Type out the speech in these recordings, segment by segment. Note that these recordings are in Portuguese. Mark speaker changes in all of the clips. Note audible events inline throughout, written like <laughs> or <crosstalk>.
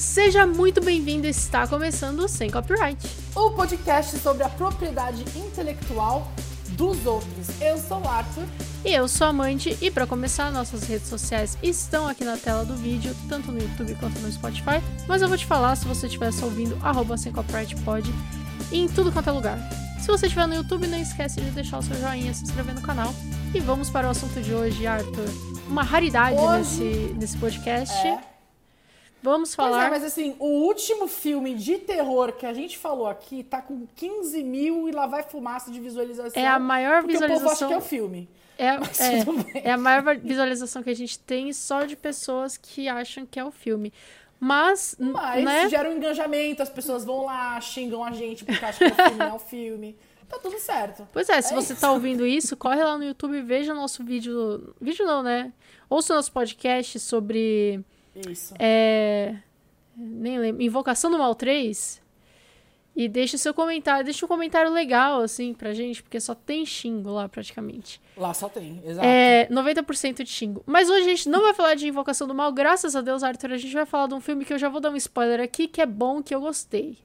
Speaker 1: Seja muito bem-vindo, está começando o Sem Copyright.
Speaker 2: O podcast sobre a propriedade intelectual dos outros. Eu sou o Arthur.
Speaker 1: E eu sou a Amande, e para começar, nossas redes sociais estão aqui na tela do vídeo, tanto no YouTube quanto no Spotify, mas eu vou te falar se você estiver só ouvindo, arroba Sem Copyright pode, em tudo quanto é lugar. Se você estiver no YouTube, não esquece de deixar o seu joinha, se inscrever no canal. E vamos para o assunto de hoje, Arthur. Uma raridade
Speaker 2: Hoje-
Speaker 1: nesse, nesse podcast.
Speaker 2: É.
Speaker 1: Vamos
Speaker 2: Pois
Speaker 1: falar...
Speaker 2: é, mas assim, o último filme de terror que a gente falou aqui tá com 15 mil e lá vai fumaça de visualização.
Speaker 1: É a maior
Speaker 2: porque o povo acha
Speaker 1: visualização-
Speaker 2: que é o filme.
Speaker 1: É, <laughs> é, é a maior visualização que a gente tem só de pessoas que acham que é o filme. Mas,
Speaker 2: Mas
Speaker 1: né?
Speaker 2: gera um engajamento, as pessoas vão lá, xingam a gente porque acham que é o filme, não é o filme. Tá tudo certo.
Speaker 1: Pois é, se
Speaker 2: É
Speaker 1: você
Speaker 2: isso.
Speaker 1: tá ouvindo isso, corre lá no YouTube e veja o nosso vídeo. Vídeo não, né? Ouça o nosso podcast sobre.
Speaker 2: Isso.
Speaker 1: É, nem lembro. Invocação do Mal 3. E deixa seu comentário. Deixa um comentário legal, assim, pra gente, porque só tem xingo lá, praticamente.
Speaker 2: Lá só tem, exato.
Speaker 1: É 90% de xingo. Mas hoje a gente não vai falar de Invocação do Mal, graças a Deus, Arthur. A gente vai falar de um filme que eu já vou dar um spoiler aqui, que é bom, que eu gostei.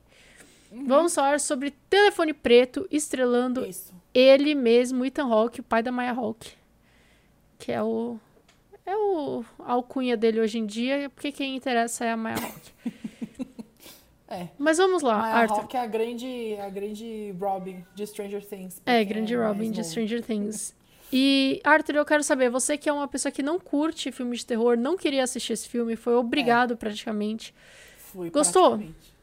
Speaker 1: Vamos falar sobre Telefone Preto, estrelando
Speaker 2: Isso.
Speaker 1: ele mesmo, Ethan Hawke, o pai da Maya Hawke. Que é o. É o a alcunha dele hoje em dia, porque quem interessa é a Maya Hawke. <laughs>
Speaker 2: É.
Speaker 1: Mas vamos lá,
Speaker 2: Maya
Speaker 1: Arthur.
Speaker 2: Hawke é a grande, a grande Robin de Stranger Things.
Speaker 1: É, grande
Speaker 2: mais
Speaker 1: Robin de
Speaker 2: novo.
Speaker 1: Stranger <laughs> Things. E, Arthur, eu quero saber, você que é uma pessoa que não curte filme de terror, não queria assistir esse filme, foi obrigado praticamente.
Speaker 2: Fui,
Speaker 1: Gostou?
Speaker 2: praticamente.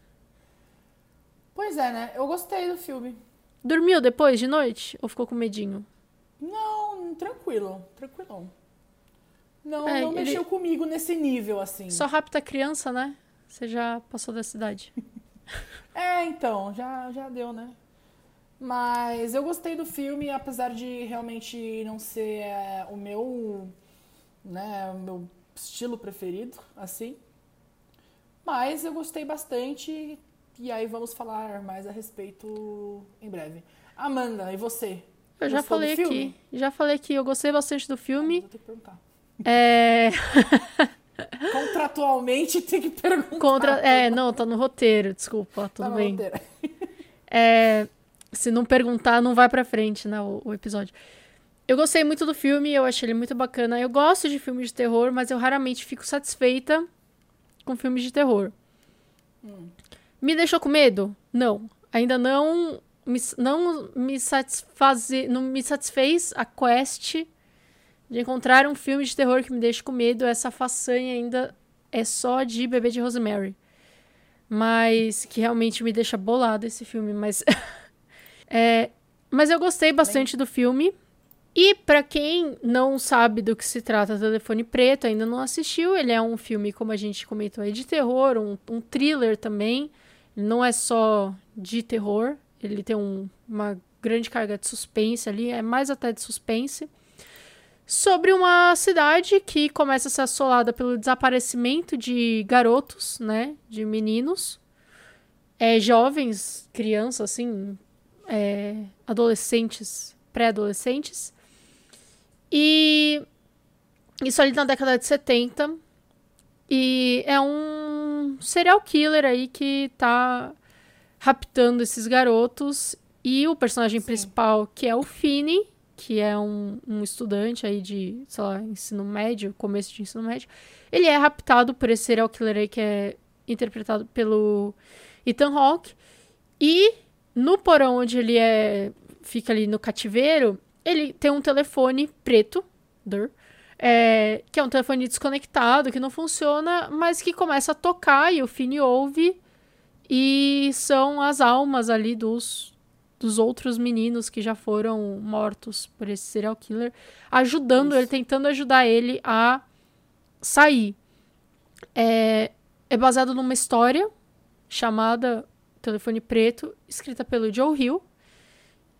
Speaker 2: Pois é, né? Eu gostei do filme.
Speaker 1: Dormiu depois de noite? Ou ficou com medinho?
Speaker 2: Não, tranquilo, tranquilão. Não,
Speaker 1: É,
Speaker 2: não
Speaker 1: ele-
Speaker 2: mexeu comigo nesse nível, assim.
Speaker 1: Só rapta criança, né? Você já passou da cidade. <laughs>
Speaker 2: É, então, já, já deu, né? Mas eu gostei do filme, apesar de realmente não ser é, o meu, né, o meu estilo preferido, assim. Mas eu gostei bastante e aí vamos falar mais a respeito em breve. Amanda, e você?
Speaker 1: Eu já
Speaker 2: Gostou
Speaker 1: falei aqui. Já falei que eu gostei bastante do filme.
Speaker 2: Vou ter que perguntar.
Speaker 1: É.
Speaker 2: Contratualmente tem que perguntar.
Speaker 1: Contra. É, não, tá no roteiro, desculpa,
Speaker 2: Tá
Speaker 1: tudo
Speaker 2: no
Speaker 1: bem. É, se não perguntar, não vai pra frente, né, o, o episódio. Eu gostei muito do filme, eu achei ele muito bacana. Eu gosto de filmes de terror, mas eu raramente fico satisfeita com filmes de terror. Me deixou com medo? Não. Ainda não me, não me satisfaze, não me satisfez a quest de encontrar um filme de terror que me deixe com medo. Essa façanha ainda é só de Bebê de Rosemary. Mas que realmente me deixa bolado esse filme, mas <laughs> É, mas eu gostei bastante do filme. E pra quem não sabe do que se trata Telefone Preto, ainda não assistiu, ele é um filme, como a gente comentou aí, de terror, um, um thriller também. Ele não é só de terror, ele tem um- uma grande carga de suspense ali, é mais até de suspense. Sobre uma cidade que começa a ser assolada pelo desaparecimento de garotos, né? De meninos. É, jovens, crianças, assim, é, adolescentes, pré-adolescentes. E isso ali na década de 70. E é um serial killer aí que tá raptando esses garotos. E o personagem
Speaker 2: Sim.
Speaker 1: principal, que é o Finney, que é um, um estudante aí de, sei lá, ensino médio, começo de ensino médio, ele é raptado por esse serial killer aí que é interpretado pelo Ethan Hawke. E no porão onde ele é fica ali no cativeiro, ele tem um telefone preto, é, que é um telefone desconectado, que não funciona, mas que começa a tocar e o Finn ouve. E são as almas ali dos, dos outros meninos que já foram mortos por esse serial killer, ajudando
Speaker 2: Isso.
Speaker 1: ele, tentando ajudar ele a sair. É, é baseado numa história chamada Telefone Preto, escrita pelo Joe Hill,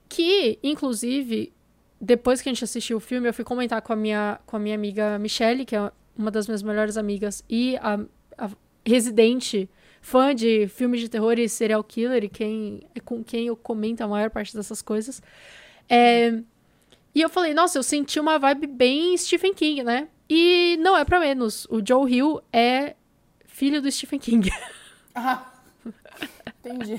Speaker 1: que, inclusive, depois que a gente assistiu o filme, eu fui comentar com a minha, com a minha amiga Michelle, que é uma das minhas melhores amigas, e a, a residente fã de filmes de terror e serial killer, e quem, é com quem eu comento a maior parte dessas coisas. É, e eu falei, nossa, eu senti uma vibe bem Stephen King, né? E não é pra menos. O Joe Hill é filho do Stephen King. <laughs>
Speaker 2: Ah, entendi.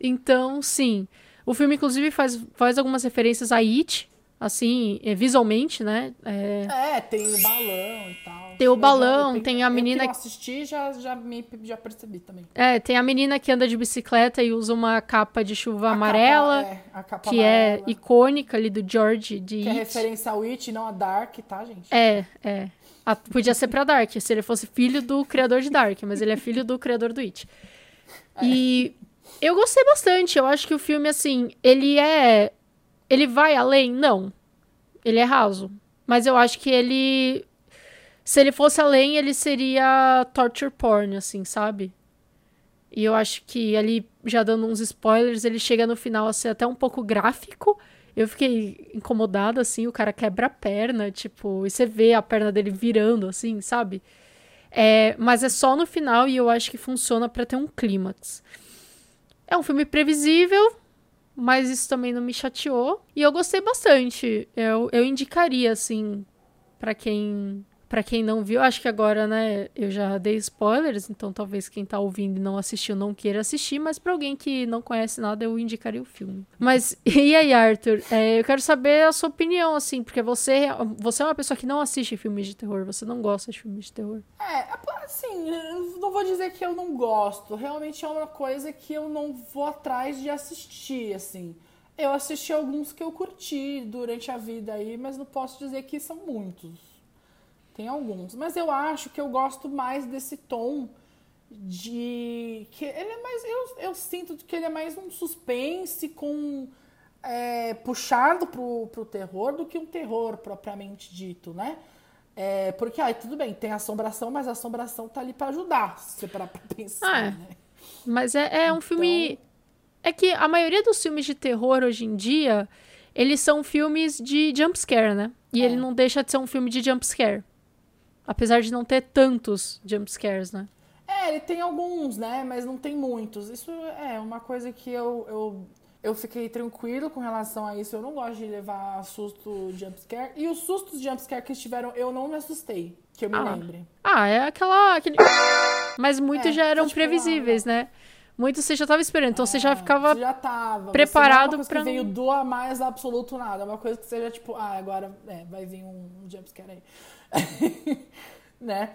Speaker 1: Então, sim. O filme, inclusive, faz, faz algumas referências a It, assim, é, visualmente, né? É,
Speaker 2: É, tem o balão e tal.
Speaker 1: Tem o
Speaker 2: Eu
Speaker 1: balão,
Speaker 2: eu
Speaker 1: tem a
Speaker 2: eu que
Speaker 1: menina-
Speaker 2: não assisti, já, já, me, já percebi também.
Speaker 1: é, tem a menina que anda de bicicleta e usa uma capa de chuva
Speaker 2: A
Speaker 1: amarela,
Speaker 2: capa, é, a capa
Speaker 1: que é
Speaker 2: amarela,
Speaker 1: icônica ali do George de
Speaker 2: Que é
Speaker 1: It.
Speaker 2: referência ao It, não a Dark, tá, gente?
Speaker 1: É, é. Ah, podia ser pra Dark, se ele fosse filho do criador de Dark, mas ele é filho do criador do It. E eu gostei bastante. Eu acho que o filme, assim, ele é. Ele vai além? Não. Ele é raso. Mas eu acho que ele. Se ele fosse além, ele seria torture porn, assim, sabe? E eu acho que ali, já dando uns spoilers, ele chega no final a ser até um pouco gráfico. Eu fiquei incomodada, assim, o cara quebra a perna, tipo, e você vê a perna dele virando, assim, sabe? É, mas é só no final e eu acho que funciona pra ter um clímax. É um filme previsível, mas isso também não me chateou. E eu gostei bastante. Eu, eu indicaria, assim, pra quem Pra quem não viu, acho que agora, né, eu já dei spoilers, então talvez quem tá ouvindo e não assistiu não queira assistir, mas pra alguém que não conhece nada, eu indicaria o filme. Mas, <laughs> e aí, Arthur? É, eu quero saber a sua opinião, assim, porque você, você é uma pessoa que não assiste filmes de terror, você não gosta de filmes de terror.
Speaker 2: É, assim, eu não vou dizer que eu não gosto. Realmente é uma coisa que eu não vou atrás de assistir, assim. Eu assisti alguns que eu curti durante a vida aí, mas não posso dizer que são muitos. Tem alguns. Mas eu acho que eu gosto mais desse tom de. que ele é mais. Eu, eu sinto que ele é mais um suspense com. É, puxado pro, pro terror do que um terror propriamente dito, né? É, porque, ai, tudo bem, tem assombração, mas a assombração tá ali pra ajudar, se você parar pra <laughs> pensar,
Speaker 1: Ah, é.
Speaker 2: né?
Speaker 1: Mas é, é um
Speaker 2: Então-
Speaker 1: filme. É que a maioria dos filmes de terror hoje em dia, eles são filmes de jumpscare, né? E
Speaker 2: É.
Speaker 1: ele não deixa de ser um filme de jumpscare. Apesar de não ter tantos jumpscares, né?
Speaker 2: É, ele tem alguns, né? Mas não tem muitos. Isso é uma coisa que eu, eu, eu fiquei tranquilo com relação a isso. Eu não gosto de levar susto jumpscare. E os sustos jumpscare que estiveram, eu não me assustei. Que eu me
Speaker 1: Ah.
Speaker 2: lembre.
Speaker 1: Ah, é aquela. Aquele... Mas muitos
Speaker 2: É,
Speaker 1: já eram
Speaker 2: tipo,
Speaker 1: previsíveis, né? Muitos você já tava esperando, então você já
Speaker 2: É,
Speaker 1: ficava.
Speaker 2: Você já tava.
Speaker 1: preparado
Speaker 2: você não é coisa
Speaker 1: pra
Speaker 2: que veio
Speaker 1: não-
Speaker 2: do a mais absoluto nada. É uma coisa que você já, tipo, ah, agora é, vai vir um jumpscare aí. <laughs> né?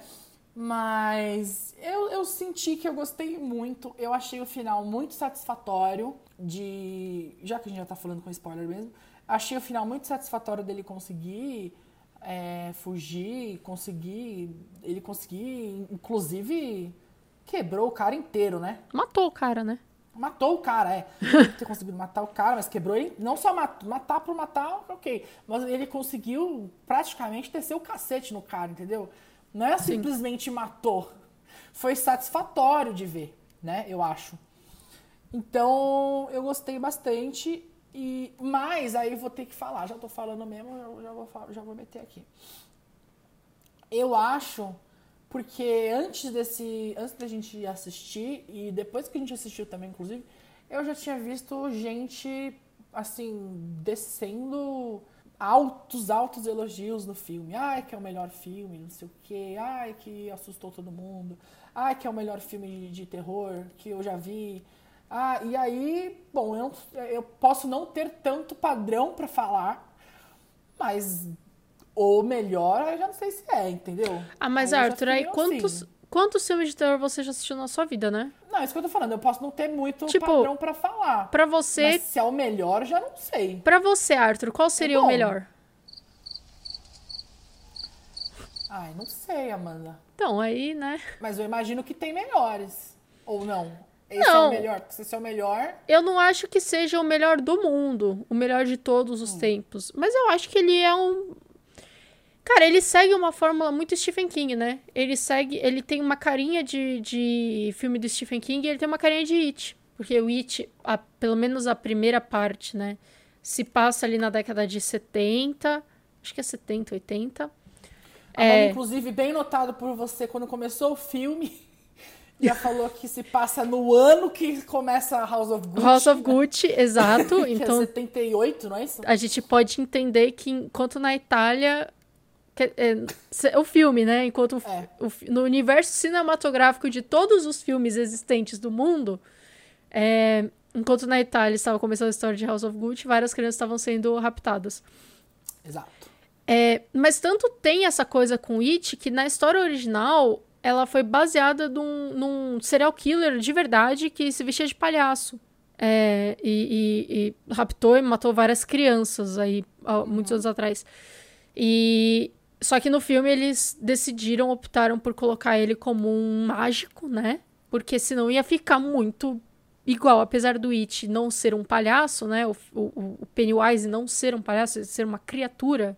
Speaker 2: Mas eu, eu senti que eu gostei muito. Eu achei o final muito satisfatório de. Já que a gente já tá falando com spoiler mesmo, achei o final muito satisfatório dele conseguir é, fugir, conseguir. Ele conseguir, inclusive, quebrou o cara inteiro, né?
Speaker 1: Matou o cara, né?
Speaker 2: Matou o cara, é. <laughs> Ter conseguido matar o cara, mas quebrou ele. Não só matou, matar por matar, ok. Mas ele conseguiu praticamente descer o cacete no cara, entendeu? Não é simplesmente matou. Foi satisfatório de ver, né? Eu acho. Então, eu gostei bastante. E, mas aí vou ter que falar. Já tô falando mesmo, já vou, já vou meter aqui. Eu acho, porque antes desse. Antes da gente assistir, e depois que a gente assistiu também, inclusive, eu já tinha visto gente assim, descendo altos, altos elogios no filme. Ai, que é o melhor filme, não sei o quê. Ai, que assustou todo mundo. Ai, que é o melhor filme de, de terror que eu já vi. Ah, e aí, bom, eu, eu posso não ter tanto padrão pra falar, mas o melhor eu já não sei se é, entendeu?
Speaker 1: Ah, mas
Speaker 2: Aí
Speaker 1: Arthur, aí quantos,
Speaker 2: assim.
Speaker 1: quantos filmes de terror você já assistiu na sua vida, né?
Speaker 2: Não, é isso que eu tô falando, eu posso não ter muito
Speaker 1: Tipo,
Speaker 2: padrão pra falar.
Speaker 1: Pra você,
Speaker 2: Mas se é o melhor, eu já não sei.
Speaker 1: Pra você, Arthur, qual seria o
Speaker 2: bom.
Speaker 1: melhor?
Speaker 2: Ai, não sei, Amanda.
Speaker 1: Então, aí, né?
Speaker 2: Mas eu imagino que tem melhores. Ou não? Esse é
Speaker 1: Não.
Speaker 2: o melhor, porque se esse é o melhor.
Speaker 1: Eu não acho que seja o melhor do mundo, o melhor de todos os tempos. Mas eu acho que ele é um. Cara, ele segue uma fórmula muito Stephen King, né? Ele segue. Ele tem uma carinha de, de filme do Stephen King e ele tem uma carinha de It. Porque o It, a- pelo menos a primeira parte, né? Se passa ali na década de 70. Acho que é 70, 80.
Speaker 2: Amanda,
Speaker 1: É.
Speaker 2: inclusive, bem notado por você, quando começou o filme, <laughs> já falou que se passa no ano que começa House of Gucci.
Speaker 1: House of Gucci, exato. <laughs>
Speaker 2: que
Speaker 1: então
Speaker 2: é 78, não é isso?
Speaker 1: a gente pode entender que enquanto na Itália o filme, né? Enquanto é. o, no universo cinematográfico de todos os filmes existentes do mundo, é, enquanto na Itália estava começando a história de House of Gucci, várias crianças estavam sendo raptadas.
Speaker 2: Exato.
Speaker 1: É, mas tanto tem essa coisa com It que na história original ela foi baseada num, num serial killer de verdade que se vestia de palhaço. É, e, e, e, raptou e matou várias crianças aí, uhum. muitos anos atrás. E só que no filme eles decidiram, optaram por colocar ele como um mágico, né? Porque senão ia ficar muito igual, apesar do It não ser um palhaço, né? O, o, o Pennywise não ser um palhaço, ser uma criatura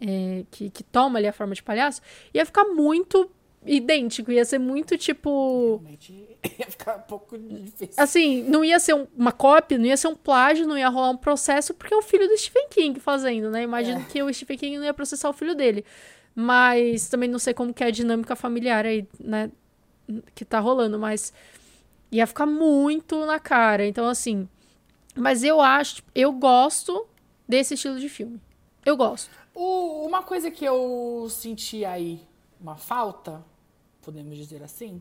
Speaker 1: é, que, que toma ali a forma de palhaço, ia ficar muito idêntico, ia ser muito tipo.
Speaker 2: Realmente <laughs> ia ficar um pouco difícil.
Speaker 1: Assim, não ia ser um, uma cópia, não ia ser um plágio, não ia rolar um processo, porque é o filho do Stephen King fazendo, né? Imagino é. que o Stephen King não ia processar o filho dele. Mas também não sei como que é a dinâmica familiar aí, né? Que tá rolando, mas ia ficar muito na cara. Então, assim. Mas eu acho, eu gosto desse estilo de filme. Eu gosto.
Speaker 2: O, uma coisa que eu senti aí, uma falta, podemos dizer assim,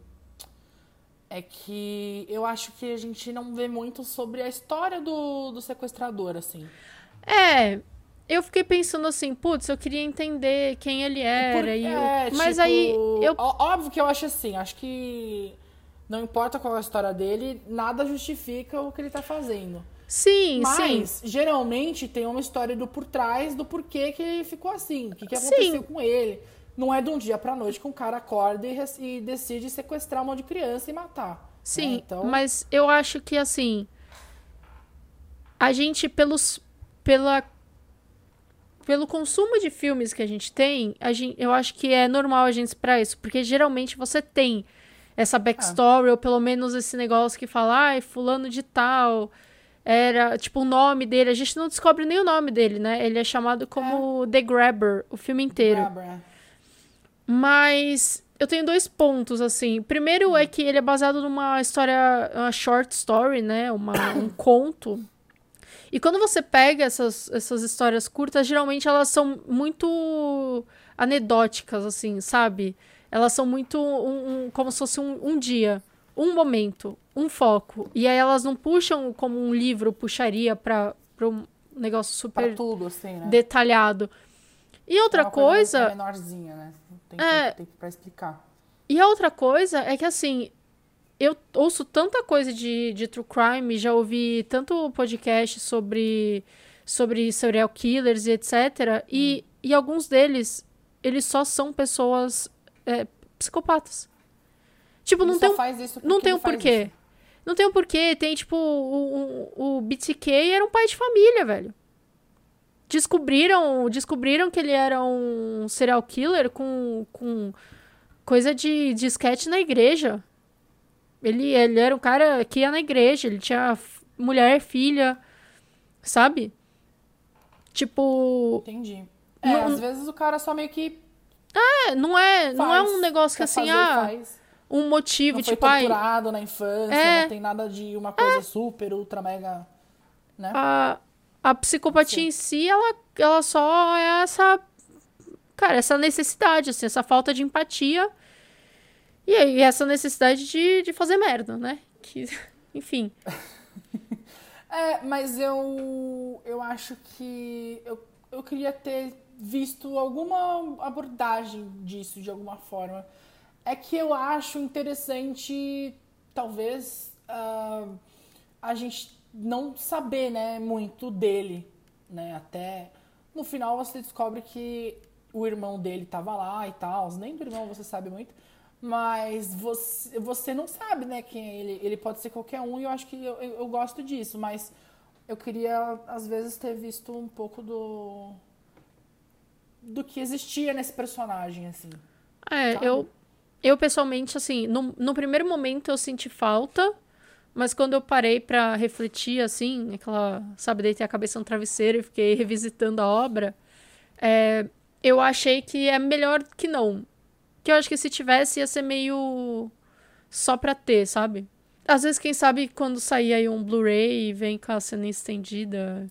Speaker 2: é que eu acho que a gente não vê muito sobre a história do, do sequestrador, assim.
Speaker 1: É, eu fiquei pensando assim, putz, eu queria entender quem ele era. Por, e é, Mas tipo, aí. Eu...
Speaker 2: Óbvio que eu acho assim, acho que não importa qual é a história dele, nada justifica o que ele tá fazendo.
Speaker 1: Sim,
Speaker 2: Mas,
Speaker 1: sim.
Speaker 2: geralmente tem uma história do por trás do porquê que ele ficou assim. O que, que aconteceu sim. com ele. Não é de um dia pra noite que um cara acorda e, e decide sequestrar um monte de criança e matar. Né?
Speaker 1: Sim, né? então... mas eu acho que assim. A gente, pelos. Pela. Pelo consumo de filmes que a gente tem, a gente, eu acho que é normal a gente esperar isso. Porque geralmente você tem essa backstory, ah. ou pelo menos esse negócio que fala, ai, fulano de tal era, tipo, o nome dele. A gente não descobre nem o nome dele, né? Ele é chamado como é. The Grabber, o filme inteiro. Grabber. Mas eu tenho dois pontos, assim. Primeiro é que ele é baseado numa história, uma short story, né? Uma, um <coughs> conto. E quando você pega essas, essas histórias curtas, geralmente elas são muito anedóticas, assim, sabe? Elas são muito um, um, como se fosse um, um dia, um momento, um foco. E aí elas não puxam como um livro puxaria para um negócio super
Speaker 2: pra tudo, assim, né?
Speaker 1: detalhado. E outra
Speaker 2: é
Speaker 1: coisa.
Speaker 2: coisa menorzinha, né? Tem, é, tem, tem pra explicar.
Speaker 1: E a outra coisa é que, assim, eu ouço tanta coisa de, de true crime, já ouvi tanto podcast sobre, sobre serial killers e etc. E, hum. e alguns deles, eles só são pessoas é, psicopatas. Tipo, ele não tem, não tem um porquê. Isso. Não tem um porquê. Tem, tipo, o, o, o BTK era um pai de família, velho descobriram, descobriram que ele era um serial killer com, com coisa de, de sketch na igreja. Ele, ele era um cara que ia na igreja, ele tinha mulher, filha, sabe? Tipo.
Speaker 2: Entendi. É, não, às vezes o cara só meio que.
Speaker 1: É, não é, faz, não é um negócio que assim, fazer, ah. Faz. Um motivo,
Speaker 2: não
Speaker 1: tipo.
Speaker 2: Foi torturado ai, na infância, é, não tem nada de uma coisa é, super, ultra, mega. Né?
Speaker 1: A, a psicopatia Sim. em si, ela, ela só é essa. Cara, essa necessidade, assim, essa falta de empatia. E essa necessidade de, de fazer merda, né? Que, <laughs> enfim. <laughs>
Speaker 2: é, mas eu. Eu acho que. Eu, eu queria ter visto alguma abordagem disso de alguma forma. É que eu acho interessante, talvez, uh, a gente não saber, né, muito dele, né? Até no final você descobre que o irmão dele tava lá e tal, nem do irmão você sabe muito, mas você, você não sabe, né, quem é ele. Ele pode ser qualquer um e eu acho que eu, eu, eu gosto disso, mas eu queria às vezes ter visto um pouco do do que existia nesse personagem assim.
Speaker 1: É, eu eu pessoalmente assim, no, no primeiro momento eu senti falta mas quando eu parei para refletir, assim, aquela, sabe, deitei a cabeça no travesseiro e fiquei revisitando a obra, é, eu achei que é melhor que não. Que eu acho que se tivesse ia ser meio só pra ter, sabe? Às vezes, quem sabe, quando sair aí um Blu-ray e vem com a cena estendida,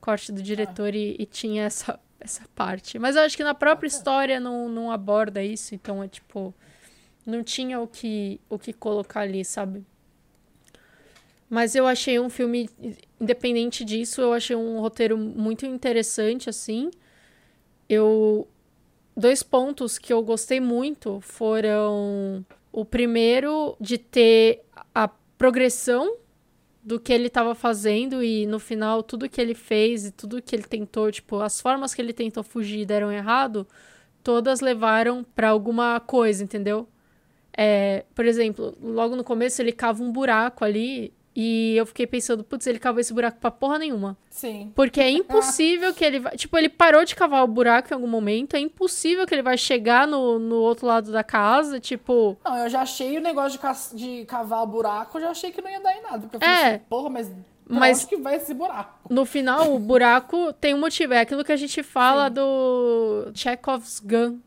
Speaker 1: corte do diretor ah. e, e, tinha essa essa parte. Mas eu acho que na própria história não, não aborda isso, então é tipo. Não tinha o que, o que colocar ali, sabe? Mas eu achei um filme, independente disso, eu achei um roteiro muito interessante, assim. Eu. Dois pontos que eu gostei muito foram o primeiro de ter a progressão do que ele estava fazendo e no final tudo que ele fez e tudo que ele tentou, tipo, as formas que ele tentou fugir deram errado, todas levaram para alguma coisa, entendeu? É, por exemplo, logo no começo ele cava um buraco ali e eu fiquei pensando, putz, ele cavou esse buraco pra porra nenhuma.
Speaker 2: Sim.
Speaker 1: Porque é impossível que ele vai. Tipo, ele parou de cavar o buraco em algum momento. É impossível que ele vai chegar no, no outro lado da casa. Tipo.
Speaker 2: Não, eu já achei o negócio de, ca... de cavar o buraco, eu já achei que não ia dar em nada. Porque eu
Speaker 1: É.
Speaker 2: falei assim, porra, mas.
Speaker 1: Mas-
Speaker 2: onde que vai esse buraco?
Speaker 1: No final, o buraco tem um motivo. É aquilo que a gente fala do Chekhov's gun,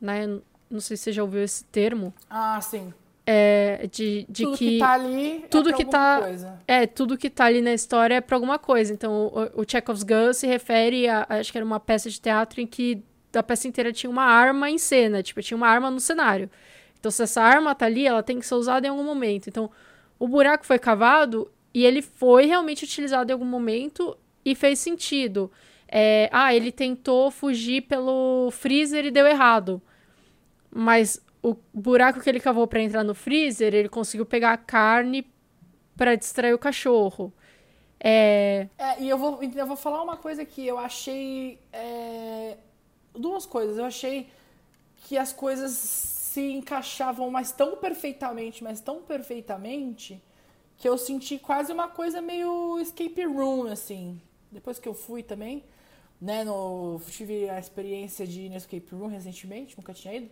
Speaker 1: né? Não sei se você já ouviu esse termo.
Speaker 2: Ah, sim.
Speaker 1: É de, de
Speaker 2: tudo
Speaker 1: que.
Speaker 2: que... tá ali
Speaker 1: tudo
Speaker 2: é
Speaker 1: que
Speaker 2: alguma
Speaker 1: tá-
Speaker 2: coisa.
Speaker 1: É, tudo que tá ali na história é pra alguma coisa. Então, o, o Chekhov's gun se refere a. Acho que era uma peça de teatro em que a peça inteira tinha uma arma em cena. Tipo, tinha uma arma no cenário. Então, se essa arma tá ali, ela tem que ser usada em algum momento. Então, o buraco foi cavado e ele foi realmente utilizado em algum momento e fez sentido. É, ah, ele tentou fugir pelo freezer e deu errado. Mas o buraco que ele cavou pra entrar no freezer, ele conseguiu pegar a carne pra distrair o cachorro. É,
Speaker 2: É, e eu vou, eu vou falar uma coisa que eu achei. é, duas coisas. Eu achei que as coisas se encaixavam mas tão perfeitamente, mas tão perfeitamente, que eu senti quase uma coisa meio escape room, assim. Depois que eu fui também, né? No, tive a experiência de ir no escape room recentemente, nunca tinha ido.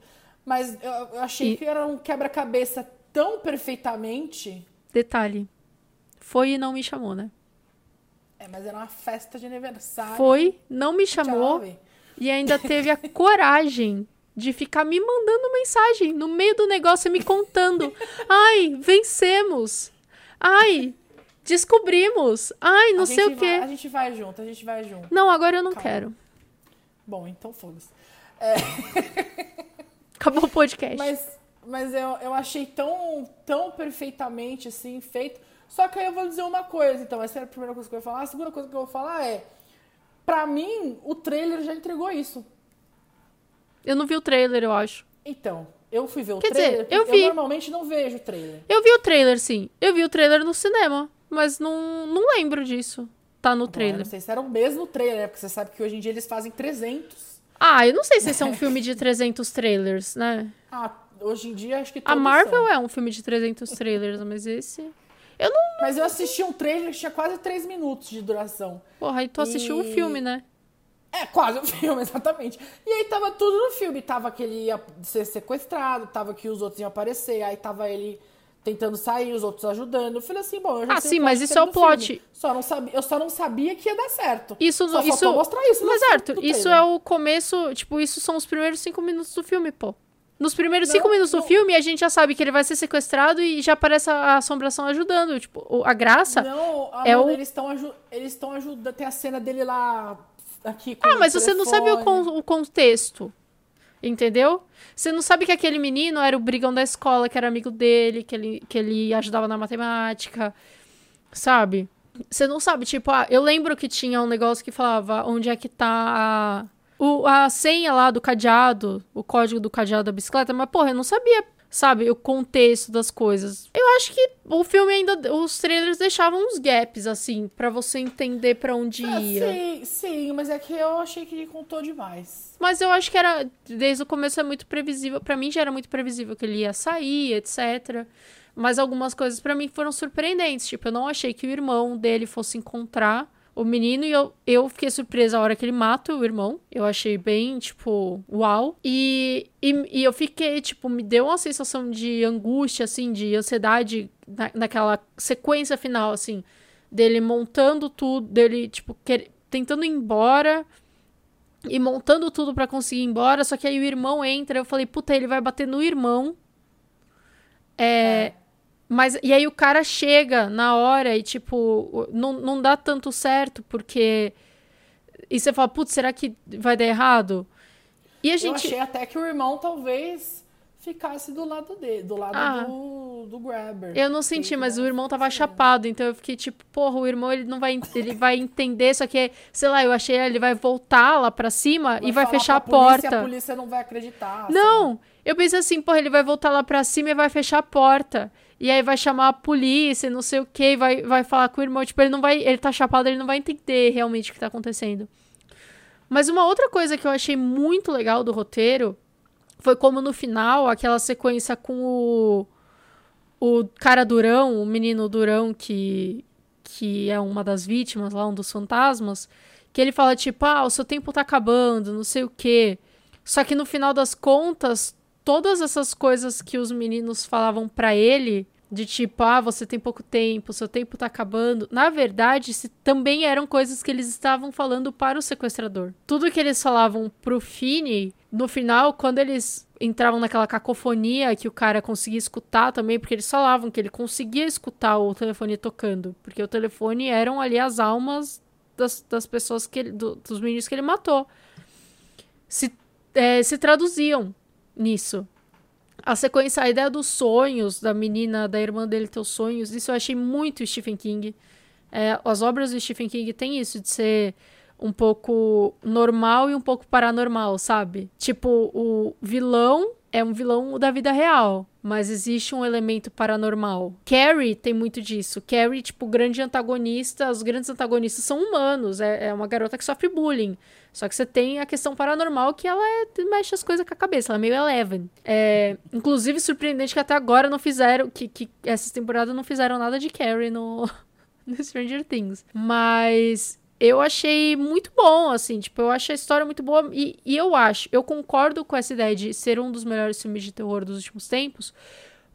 Speaker 2: Mas eu, eu achei
Speaker 1: E-
Speaker 2: que era um quebra-cabeça tão perfeitamente.
Speaker 1: detalhe. Foi e não me chamou, né?
Speaker 2: É, mas era uma festa de aniversário.
Speaker 1: Foi, não me chamou e ainda teve a <laughs> coragem de ficar me mandando mensagem no meio do negócio e me contando. Ai, vencemos. Ai, descobrimos. Ai, não sei o quê.
Speaker 2: vai- a gente vai junto, a gente vai junto.
Speaker 1: Não, agora eu não
Speaker 2: Calma.
Speaker 1: quero.
Speaker 2: Bom, então foda-se. <laughs>
Speaker 1: Acabou o podcast.
Speaker 2: Mas, mas eu, eu achei tão, tão perfeitamente assim feito. Só que aí eu vou dizer uma coisa, então. Essa era a primeira coisa que eu ia falar. A segunda coisa que eu vou falar é. Pra mim, o trailer já entregou isso.
Speaker 1: Eu não vi o trailer, eu acho.
Speaker 2: Então, eu fui ver o
Speaker 1: Quer dizer,
Speaker 2: trailer.
Speaker 1: eu
Speaker 2: porque
Speaker 1: vi.
Speaker 2: normalmente não vejo o trailer.
Speaker 1: Eu vi o trailer, sim. Eu vi o trailer no cinema, mas não, não lembro disso. Tá no
Speaker 2: Bom, eu
Speaker 1: trailer.
Speaker 2: não sei se era o mesmo trailer, né? Porque você sabe que hoje em dia eles fazem 300.
Speaker 1: Ah, eu não sei se esse é um <laughs> filme de 300 trailers, né?
Speaker 2: Ah, hoje em dia acho que
Speaker 1: A Marvel
Speaker 2: são.
Speaker 1: é um filme de 300 trailers, mas esse. Eu não.
Speaker 2: Mas eu assisti um trailer que tinha quase 3 minutos de duração.
Speaker 1: Porra, aí tu assistiu o
Speaker 2: E-
Speaker 1: filme, né?
Speaker 2: É, quase o <laughs> filme, exatamente. E aí tava tudo no filme. Tava que ele ia ser sequestrado, tava que os outros iam aparecer, aí tava ele tentando sair, os outros ajudando. Eu falei assim, bom, eu já
Speaker 1: Ah,
Speaker 2: sei
Speaker 1: sim,
Speaker 2: o
Speaker 1: mas isso é o
Speaker 2: inteiro do
Speaker 1: plot.
Speaker 2: filme. Só não sabia, eu só não sabia que ia dar certo.
Speaker 1: Isso,
Speaker 2: Só
Speaker 1: isso,
Speaker 2: mostrar isso
Speaker 1: Mas,
Speaker 2: no
Speaker 1: isso
Speaker 2: trailer.
Speaker 1: é o começo. Tipo, isso são os primeiros cinco minutos do filme, pô. Nos primeiros
Speaker 2: Não,
Speaker 1: cinco minutos do
Speaker 2: não.
Speaker 1: filme, a gente já sabe que ele vai ser sequestrado e já aparece a assombração ajudando. Tipo, o- a graça.
Speaker 2: Não,
Speaker 1: é
Speaker 2: Amanda,
Speaker 1: o-
Speaker 2: eles estão eles estão ajudando. Tem a cena dele lá aqui
Speaker 1: Ah,
Speaker 2: o
Speaker 1: mas você não sabe o,
Speaker 2: telefone.
Speaker 1: con- o contexto. Entendeu? Você não sabe que aquele menino era o brigão da escola, que era amigo dele, que ele, que ele ajudava na matemática. Sabe? Você não sabe, tipo, ah, eu lembro que tinha um negócio que falava onde é que tá a, o, a senha lá do cadeado, o código do cadeado da bicicleta, mas, porra, eu não sabia, sabe, o contexto das coisas. Eu acho que o filme ainda, os trailers deixavam uns gaps, assim, pra você entender pra onde
Speaker 2: Ah,
Speaker 1: ia.
Speaker 2: sim, sim, mas é que eu achei que ele contou demais.
Speaker 1: Mas eu acho que era, desde o começo é muito previsível. Pra mim já era muito previsível que ele ia sair, etc. Mas algumas coisas pra mim foram surpreendentes. Tipo, eu não achei que o irmão dele fosse encontrar o menino e eu, eu fiquei surpresa a hora que ele mata o irmão. Eu achei bem, tipo, uau. E, e, e eu fiquei, tipo, me deu uma sensação de angústia, assim, de ansiedade na, naquela sequência final, assim, dele montando tudo, dele, tipo, quer, tentando ir embora e montando tudo pra conseguir ir embora, só que aí o irmão entra, eu falei, puta, ele vai bater no irmão. É, Mas, e aí o cara chega na hora e, tipo, não, não dá tanto certo, porque E você fala, putz, será que vai dar errado? E a gente.
Speaker 2: Eu achei até que o irmão talvez ficasse do lado dele, do lado ah, do, do Grabber.
Speaker 1: Eu não senti, mas o irmão tava chapado, então eu fiquei tipo, porra, o irmão ele não vai, ele vai entender, só que, sei lá, eu achei ele vai voltar lá pra cima vai e vai fechar a porta.
Speaker 2: A polícia não vai acreditar.
Speaker 1: Não, eu pensei assim, porra, ele vai voltar lá pra cima e vai fechar a porta. E aí vai chamar a polícia, não sei o que, vai, vai falar com o irmão. Tipo, ele não vai. Ele tá chapado, ele não vai entender realmente o que tá acontecendo. Mas uma outra coisa que eu achei muito legal do roteiro foi como no final, aquela sequência com o. O cara Durão, o menino Durão, que, que é uma das vítimas lá, um dos fantasmas, que ele fala, tipo, ah, o seu tempo tá acabando, não sei o quê. Só que no final das contas, todas essas coisas que os meninos falavam para ele, de tipo, ah, você tem pouco tempo, seu tempo tá acabando, na verdade, se, também eram coisas que eles estavam falando para o sequestrador. Tudo que eles falavam pro Fini, no final, quando eles entravam naquela cacofonia que o cara conseguia escutar também, porque eles falavam que ele conseguia escutar o telefone tocando, porque o telefone eram ali as almas das, das pessoas que ele, do, dos meninos que ele matou. Se, é, se traduziam nisso. A sequência, a ideia dos sonhos, da menina, da irmã dele ter os sonhos, isso eu achei muito Stephen King. É, as obras do Stephen King têm isso, de ser um pouco normal e um pouco paranormal, sabe? Tipo, o vilão é um vilão da vida real, mas existe um elemento paranormal. Carrie tem muito disso. Carrie, tipo, grande antagonista, os grandes antagonistas são humanos, é, é uma garota que sofre bullying. Só que você tem a questão paranormal que ela é, mexe as coisas com a cabeça, ela é meio Eleven. É, inclusive, surpreendente que até agora não fizeram, que, que essa temporada não fizeram nada de Carrie no, <laughs> no Stranger Things. Mas eu achei muito bom, assim, tipo, eu achei a história muito boa e, e eu acho, eu concordo com essa ideia de ser um dos melhores filmes de terror dos últimos tempos,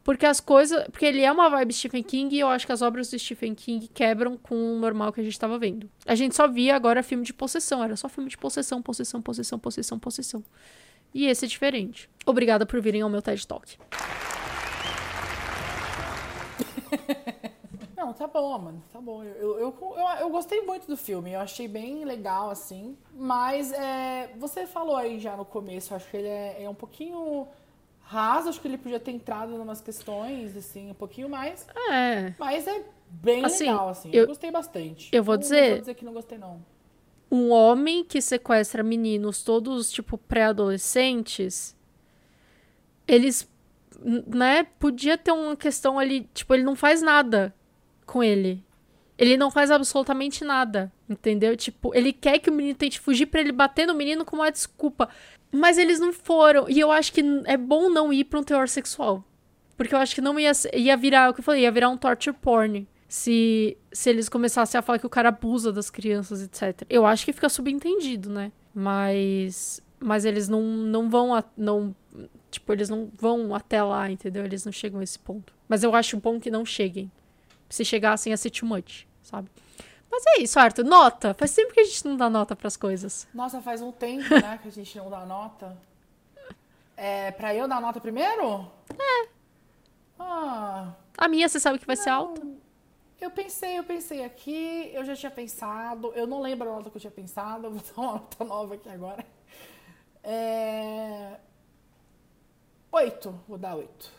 Speaker 1: porque as coisas. Porque ele é uma vibe Stephen King e eu acho que as obras do Stephen King quebram com o normal que a gente tava vendo. A gente só via agora filme de possessão. Era só filme de possessão, possessão, possessão, possessão, possessão. E esse é diferente. Obrigada por virem ao meu TED Talk.
Speaker 2: Não, tá bom, mano. Tá bom. Eu, eu, eu, eu, gostei muito do filme. Eu achei bem legal, assim. Mas é, você falou aí já no começo, acho que ele é, é um pouquinho raso, acho que ele podia ter entrado em umas questões, assim, um pouquinho mais.
Speaker 1: É.
Speaker 2: Mas é bem assim, legal, assim. Eu, eu, gostei bastante.
Speaker 1: Eu vou dizer. Não
Speaker 2: vou dizer que não gostei, não.
Speaker 1: Um homem que sequestra meninos, todos, tipo, pré-adolescentes, eles. Né? Podia ter uma questão ali. Tipo, ele não faz nada com ele. Ele não faz absolutamente nada, entendeu? Tipo, ele quer que o menino tente fugir para ele bater no menino como uma desculpa. Mas eles não foram. E eu acho que é bom não ir pra um teor sexual. Porque eu acho que não ia, ia virar, o que eu falei, ia virar um torture porn. Se, se eles começassem a falar que o cara abusa das crianças, etc. Eu acho que fica subentendido, né? Mas. Mas eles não, não vão. A, não, tipo, eles não vão até lá, entendeu? Eles não chegam a esse ponto. Mas eu acho bom que não cheguem. Se chegassem a ser too much, sabe? Mas é isso, Arthur. Nota. Faz tempo que a gente não dá nota pras coisas.
Speaker 2: Nossa, faz um tempo, né, que a gente não dá nota. É, pra eu dar nota primeiro?
Speaker 1: É.
Speaker 2: Ah.
Speaker 1: A minha, você sabe que vai não. ser alta?
Speaker 2: Eu pensei, eu pensei aqui, eu já tinha pensado, eu não lembro a nota que eu tinha pensado, vou dar uma nota nova aqui agora. É... Oito, vou dar oito.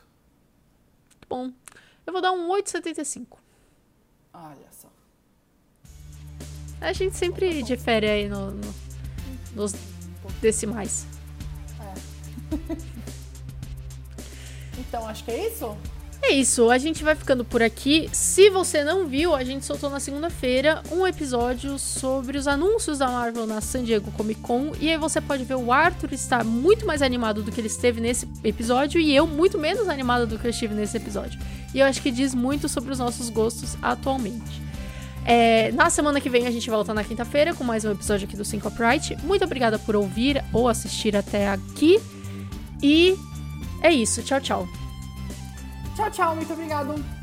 Speaker 1: Bom, eu vou dar um 8,75.
Speaker 2: Olha só.
Speaker 1: A gente sempre difere aí no, no nos decimais.
Speaker 2: É. <laughs> então, acho que é isso?
Speaker 1: É isso, a gente vai ficando por aqui. Se você não viu, a gente soltou na segunda-feira um episódio sobre os anúncios da Marvel na San Diego Comic Con. E aí você pode ver o Arthur estar muito mais animado do que ele esteve nesse episódio e eu muito menos animada do que eu estive nesse episódio. E eu acho que diz muito sobre os nossos gostos atualmente. É, na semana que vem a gente volta na quinta-feira com mais um episódio aqui do Sync Upright. Muito obrigada por ouvir ou assistir até aqui. E é isso. Tchau, tchau.
Speaker 2: Tchau, tchau. Muito obrigado.